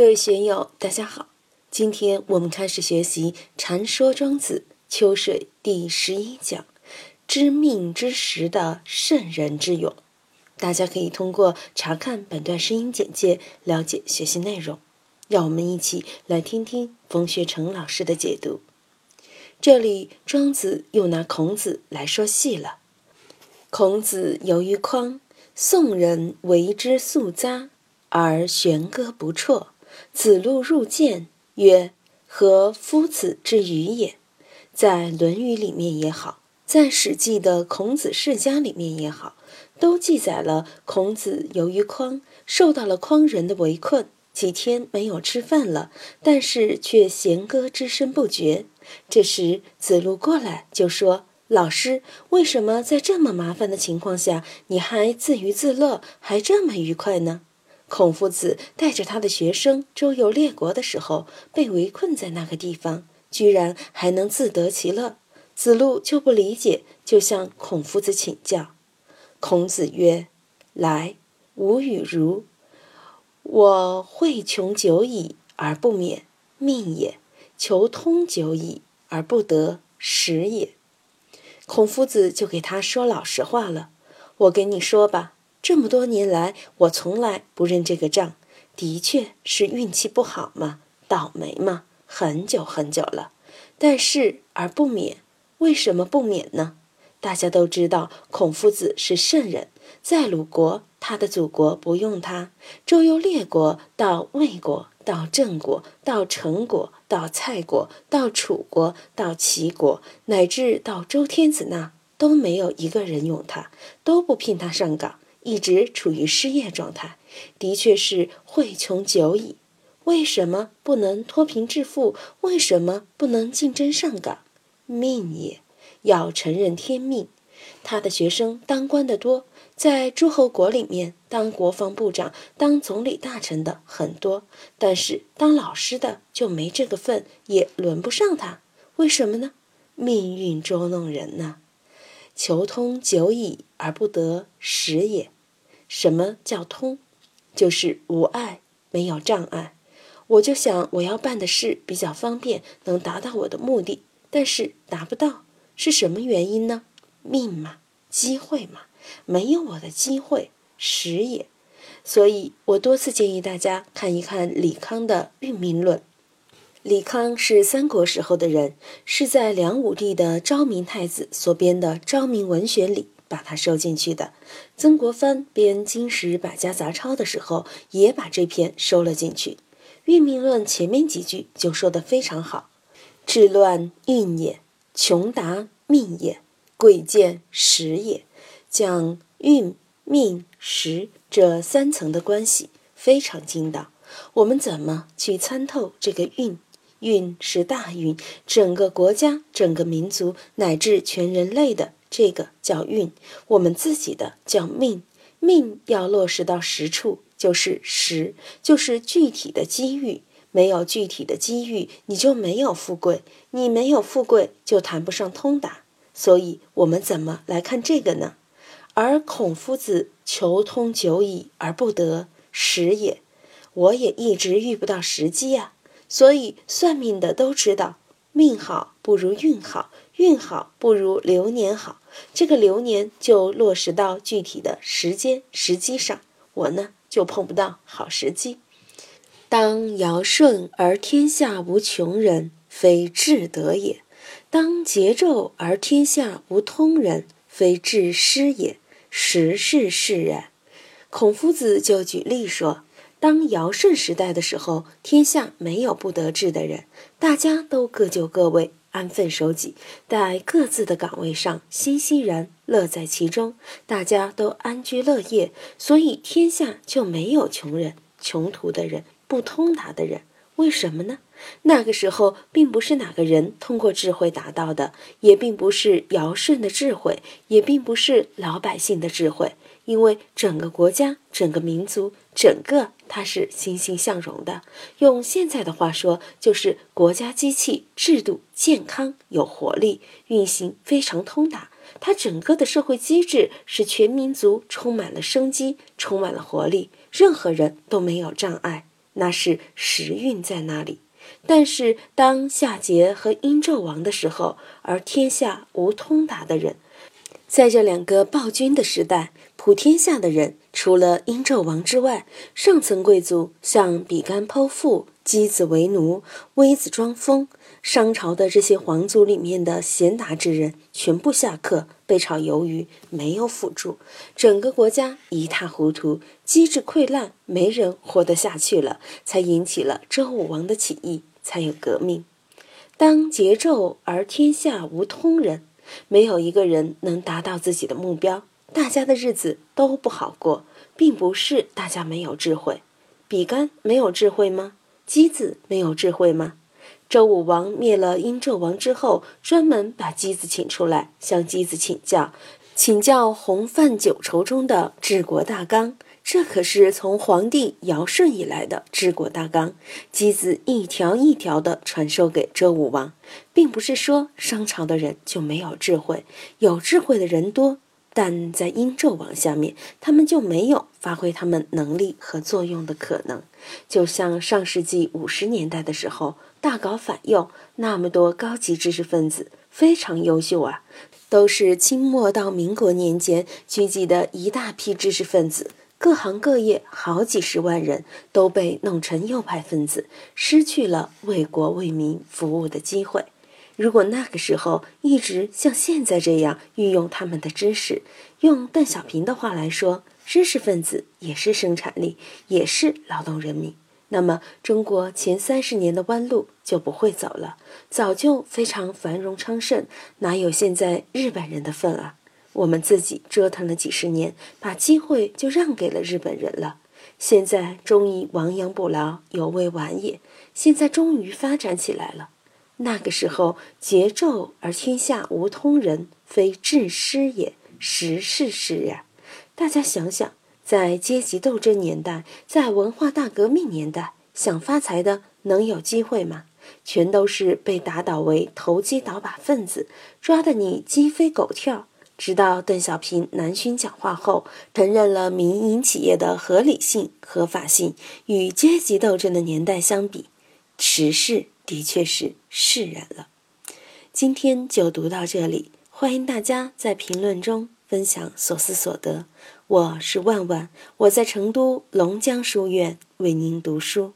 各位学友，大家好。今天我们开始学习《禅说庄子·秋水》第十一讲“知命之时的圣人之勇”。大家可以通过查看本段声音简介了解学习内容。让我们一起来听听冯学成老师的解读。这里庄子又拿孔子来说戏了。孔子游于匡，宋人为之肃匝，而弦歌不辍。子路入见，曰：“何夫子之语也？”在《论语》里面也好，在《史记》的《孔子世家》里面也好，都记载了孔子由于匡受到了匡人的围困，几天没有吃饭了，但是却弦歌之声不绝。这时子路过来就说：“老师，为什么在这么麻烦的情况下，你还自娱自乐，还这么愉快呢？”孔夫子带着他的学生周游列国的时候，被围困在那个地方，居然还能自得其乐。子路就不理解，就向孔夫子请教。孔子曰：“来，吾与如。我会穷久矣而不免，命也；求通久矣而不得，时也。”孔夫子就给他说老实话了：“我给你说吧。”这么多年来，我从来不认这个账，的确是运气不好嘛，倒霉嘛，很久很久了。但是而不免，为什么不免呢？大家都知道，孔夫子是圣人，在鲁国，他的祖国不用他，周游列国，到魏国，到郑国，到陈国，到蔡国，到楚国，到齐国，乃至到周天子那，都没有一个人用他，都不聘他上岗。一直处于失业状态，的确是惠穷久矣。为什么不能脱贫致富？为什么不能竞争上岗？命也，要承认天命。他的学生当官的多，在诸侯国里面当国防部长、当总理大臣的很多，但是当老师的就没这个份，也轮不上他。为什么呢？命运捉弄人呐。求通久矣而不得时也。什么叫通？就是无碍，没有障碍。我就想我要办的事比较方便，能达到我的目的，但是达不到，是什么原因呢？命嘛，机会嘛，没有我的机会，时也。所以我多次建议大家看一看李康的《运命论》。李康是三国时候的人，是在梁武帝的昭明太子所编的《昭明文选》里把他收进去的。曾国藩编《金石百家杂抄》的时候，也把这篇收了进去。《运命论》前面几句就说得非常好：“治乱运也，穷达命也，贵贱时也。”讲运、命、时这三层的关系非常精到。我们怎么去参透这个运？运是大运，整个国家、整个民族乃至全人类的这个叫运，我们自己的叫命。命要落实到实处，就是时，就是具体的机遇。没有具体的机遇，你就没有富贵；你没有富贵，就谈不上通达。所以，我们怎么来看这个呢？而孔夫子求通久矣而不得时也，我也一直遇不到时机呀。所以算命的都知道，命好不如运好，运好不如流年好。这个流年就落实到具体的时间时机上，我呢就碰不到好时机。当尧舜而天下无穷人，非至德也；当桀纣而天下无通人，非至失也。时势是然。孔夫子就举例说。当尧舜时代的时候，天下没有不得志的人，大家都各就各位，安分守己，在各自的岗位上欣欣然乐在其中，大家都安居乐业，所以天下就没有穷人、穷途的人、不通达的人。为什么呢？那个时候并不是哪个人通过智慧达到的，也并不是尧舜的智慧，也并不是老百姓的智慧。因为整个国家、整个民族、整个它是欣欣向荣的。用现在的话说，就是国家机器制度健康有活力，运行非常通达。它整个的社会机制使全民族充满了生机，充满了活力，任何人都没有障碍。那是时运在那里。但是当夏桀和殷纣王的时候，而天下无通达的人，在这两个暴君的时代，普天下的人除了殷纣王之外，上层贵族像比干剖腹、箕子为奴、微子装疯，商朝的这些皇族里面的贤达之人全部下课被炒鱿鱼，没有辅助，整个国家一塌糊涂，机制溃烂，没人活得下去了，才引起了周武王的起义。才有革命。当桀纣而天下无通人，没有一个人能达到自己的目标，大家的日子都不好过，并不是大家没有智慧。比干没有智慧吗？箕子没有智慧吗？周武王灭了殷纣王之后，专门把箕子请出来，向箕子请教，请教洪范九畴中的治国大纲。这可是从皇帝尧舜以来的治国大纲，箕子一条一条的传授给周武王，并不是说商朝的人就没有智慧，有智慧的人多，但在殷纣王下面，他们就没有发挥他们能力和作用的可能。就像上世纪五十年代的时候，大搞反右，那么多高级知识分子非常优秀啊，都是清末到民国年间聚集的一大批知识分子。各行各业好几十万人都被弄成右派分子，失去了为国为民服务的机会。如果那个时候一直像现在这样运用他们的知识，用邓小平的话来说，知识分子也是生产力，也是劳动人民，那么中国前三十年的弯路就不会走了，早就非常繁荣昌盛，哪有现在日本人的份啊？我们自己折腾了几十年，把机会就让给了日本人了。现在终于亡羊补牢，犹未晚也。现在终于发展起来了。那个时候，桀纣而天下无通人，非治师也，实是师呀。大家想想，在阶级斗争年代，在文化大革命年代，想发财的能有机会吗？全都是被打倒为投机倒把分子，抓得你鸡飞狗跳。直到邓小平南巡讲话后，承认了民营企业的合理性、合法性，与阶级斗争的年代相比，时势的确是释然了。今天就读到这里，欢迎大家在评论中分享所思所得。我是万万，我在成都龙江书院为您读书。